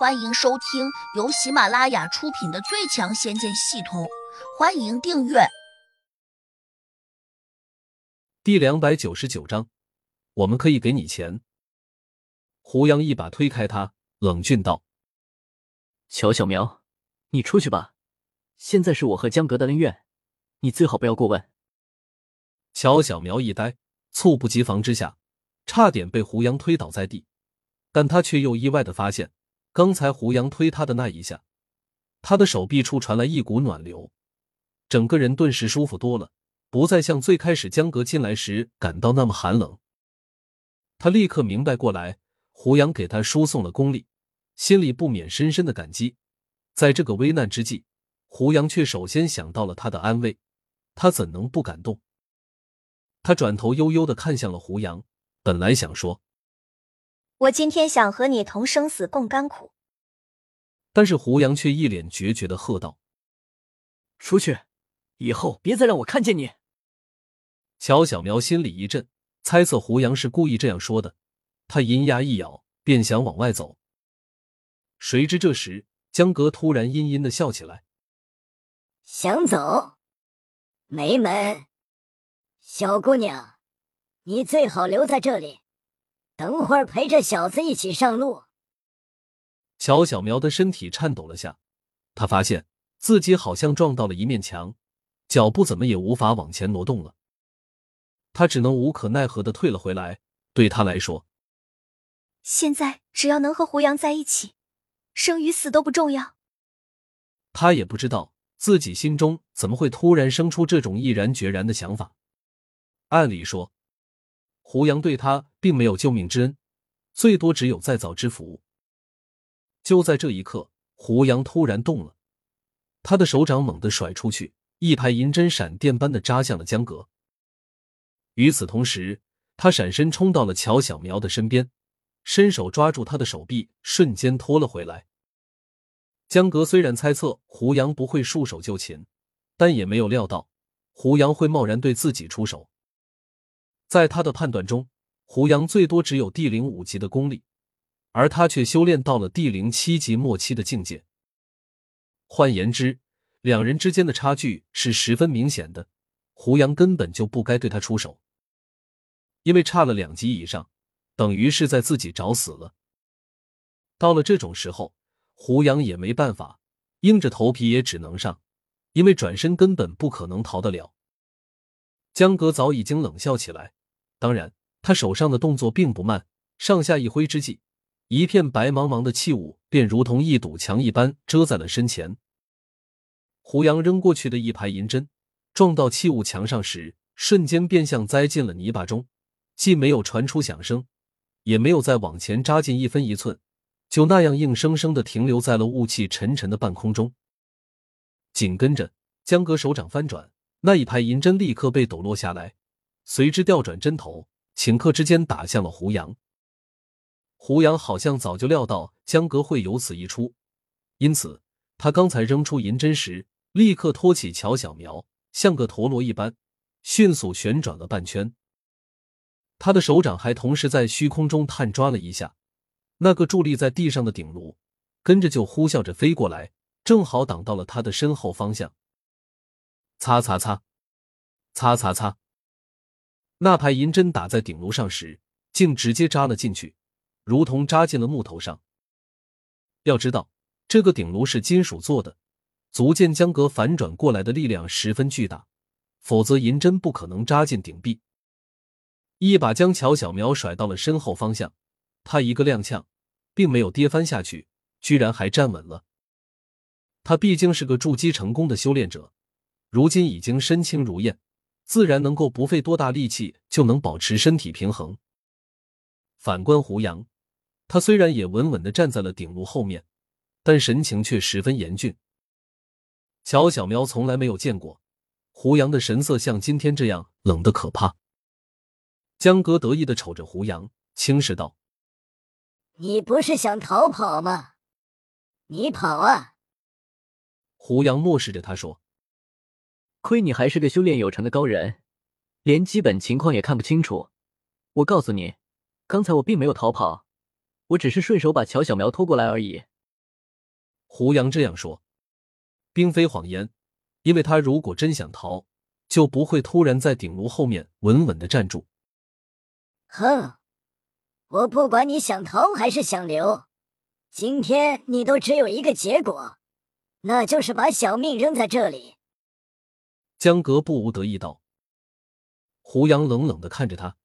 欢迎收听由喜马拉雅出品的《最强仙剑系统》，欢迎订阅。第两百九十九章，我们可以给你钱。胡杨一把推开他，冷峻道：“乔小苗，你出去吧。现在是我和江阁的恩怨，你最好不要过问。”乔小苗一呆，猝不及防之下，差点被胡杨推倒在地，但他却又意外的发现。刚才胡杨推他的那一下，他的手臂处传来一股暖流，整个人顿时舒服多了，不再像最开始江阁进来时感到那么寒冷。他立刻明白过来，胡杨给他输送了功力，心里不免深深的感激。在这个危难之际，胡杨却首先想到了他的安危，他怎能不感动？他转头悠悠的看向了胡杨，本来想说。我今天想和你同生死共甘苦，但是胡杨却一脸决绝的喝道：“出去，以后别再让我看见你。”乔小苗心里一震，猜测胡杨是故意这样说的，他银牙一咬，便想往外走。谁知这时江格突然阴阴的笑起来：“想走？没门！小姑娘，你最好留在这里。”等会儿陪着小子一起上路。乔小苗的身体颤抖了下，他发现自己好像撞到了一面墙，脚步怎么也无法往前挪动了。他只能无可奈何的退了回来。对他来说，现在只要能和胡杨在一起，生与死都不重要。他也不知道自己心中怎么会突然生出这种毅然决然的想法。按理说。胡杨对他并没有救命之恩，最多只有再造之福。就在这一刻，胡杨突然动了，他的手掌猛地甩出去，一排银针闪电般的扎向了江阁。与此同时，他闪身冲到了乔小苗的身边，伸手抓住他的手臂，瞬间拖了回来。江阁虽然猜测胡杨不会束手就擒，但也没有料到胡杨会贸然对自己出手。在他的判断中，胡杨最多只有地灵五级的功力，而他却修炼到了地灵七级末期的境界。换言之，两人之间的差距是十分明显的。胡杨根本就不该对他出手，因为差了两级以上，等于是在自己找死了。到了这种时候，胡杨也没办法，硬着头皮也只能上，因为转身根本不可能逃得了。江哥早已经冷笑起来。当然，他手上的动作并不慢，上下一挥之际，一片白茫茫的气雾便如同一堵墙一般遮在了身前。胡杨扔过去的一排银针撞到器物墙上时，瞬间便像栽进了泥巴中，既没有传出响声，也没有再往前扎进一分一寸，就那样硬生生的停留在了雾气沉沉的半空中。紧跟着，江哥手掌翻转，那一排银针立刻被抖落下来。随之调转针头，顷刻之间打向了胡杨。胡杨好像早就料到江阁会有此一出，因此他刚才扔出银针时，立刻托起乔小苗，像个陀螺一般迅速旋转了半圈。他的手掌还同时在虚空中探抓了一下，那个伫立在地上的鼎炉，跟着就呼啸着飞过来，正好挡到了他的身后方向。擦擦擦，擦擦擦。那排银针打在顶炉上时，竟直接扎了进去，如同扎进了木头上。要知道，这个顶炉是金属做的，足见江阁反转过来的力量十分巨大，否则银针不可能扎进顶壁。一把将乔小苗甩到了身后方向，他一个踉跄，并没有跌翻下去，居然还站稳了。他毕竟是个筑基成功的修炼者，如今已经身轻如燕。自然能够不费多大力气就能保持身体平衡。反观胡杨，他虽然也稳稳的站在了顶炉后面，但神情却十分严峻。乔小喵从来没有见过胡杨的神色像今天这样冷的可怕。江哥得意的瞅着胡杨，轻视道：“你不是想逃跑吗？你跑啊！”胡杨漠视着他说。亏你还是个修炼有成的高人，连基本情况也看不清楚。我告诉你，刚才我并没有逃跑，我只是顺手把乔小苗拖过来而已。胡杨这样说，并非谎言，因为他如果真想逃，就不会突然在鼎炉后面稳稳的站住。哼，我不管你想逃还是想留，今天你都只有一个结果，那就是把小命扔在这里。江格不无得意道。胡杨冷冷的看着他，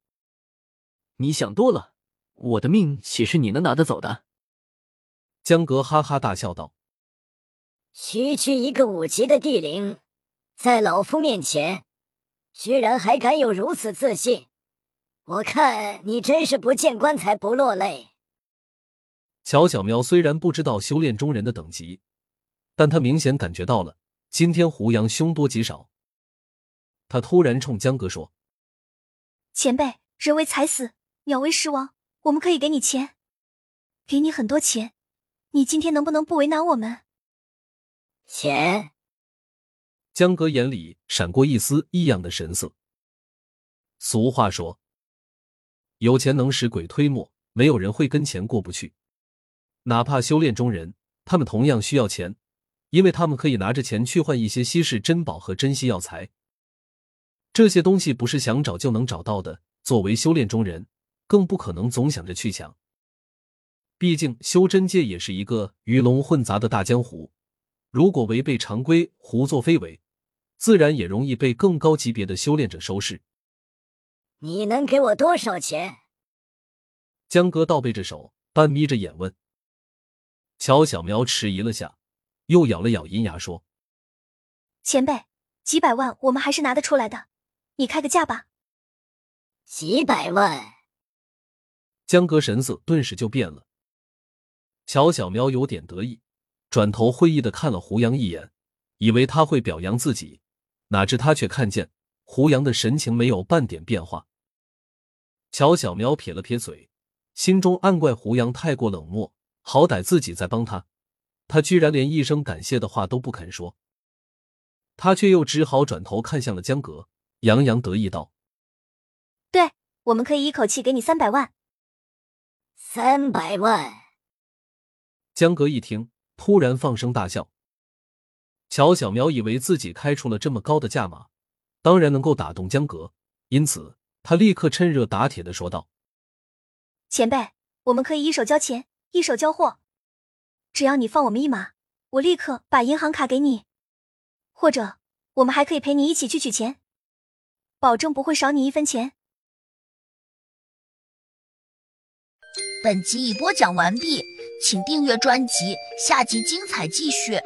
你想多了，我的命岂是你能拿得走的？江格哈哈大笑道：“区区一个五级的地灵，在老夫面前，居然还敢有如此自信！我看你真是不见棺材不落泪。”乔小喵虽然不知道修炼中人的等级，但他明显感觉到了今天胡杨凶多吉少。他突然冲江哥说：“前辈，人为财死，鸟为食亡，我们可以给你钱，给你很多钱。”你今天能不能不为难我们？钱。江哥眼里闪过一丝异样的神色。俗话说，有钱能使鬼推磨，没有人会跟钱过不去。哪怕修炼中人，他们同样需要钱，因为他们可以拿着钱去换一些稀世珍宝和珍稀药材。这些东西不是想找就能找到的。作为修炼中人，更不可能总想着去抢。毕竟修真界也是一个鱼龙混杂的大江湖，如果违背常规、胡作非为，自然也容易被更高级别的修炼者收拾。你能给我多少钱？江哥倒背着手，半眯着眼问。乔小苗迟疑了下，又咬了咬银牙说：“前辈，几百万我们还是拿得出来的，你开个价吧。”几百万？江哥神色顿时就变了。乔小苗有点得意，转头会意的看了胡杨一眼，以为他会表扬自己，哪知他却看见胡杨的神情没有半点变化。乔小苗撇了撇嘴，心中暗怪胡杨太过冷漠，好歹自己在帮他，他居然连一声感谢的话都不肯说。他却又只好转头看向了江格，洋洋得意道：“对，我们可以一口气给你三百万。”三百万。江格一听，突然放声大笑。乔小苗以为自己开出了这么高的价码，当然能够打动江格，因此他立刻趁热打铁的说道：“前辈，我们可以一手交钱，一手交货，只要你放我们一马，我立刻把银行卡给你。或者，我们还可以陪你一起去取钱，保证不会少你一分钱。”本集已播讲完毕。请订阅专辑，下集精彩继续。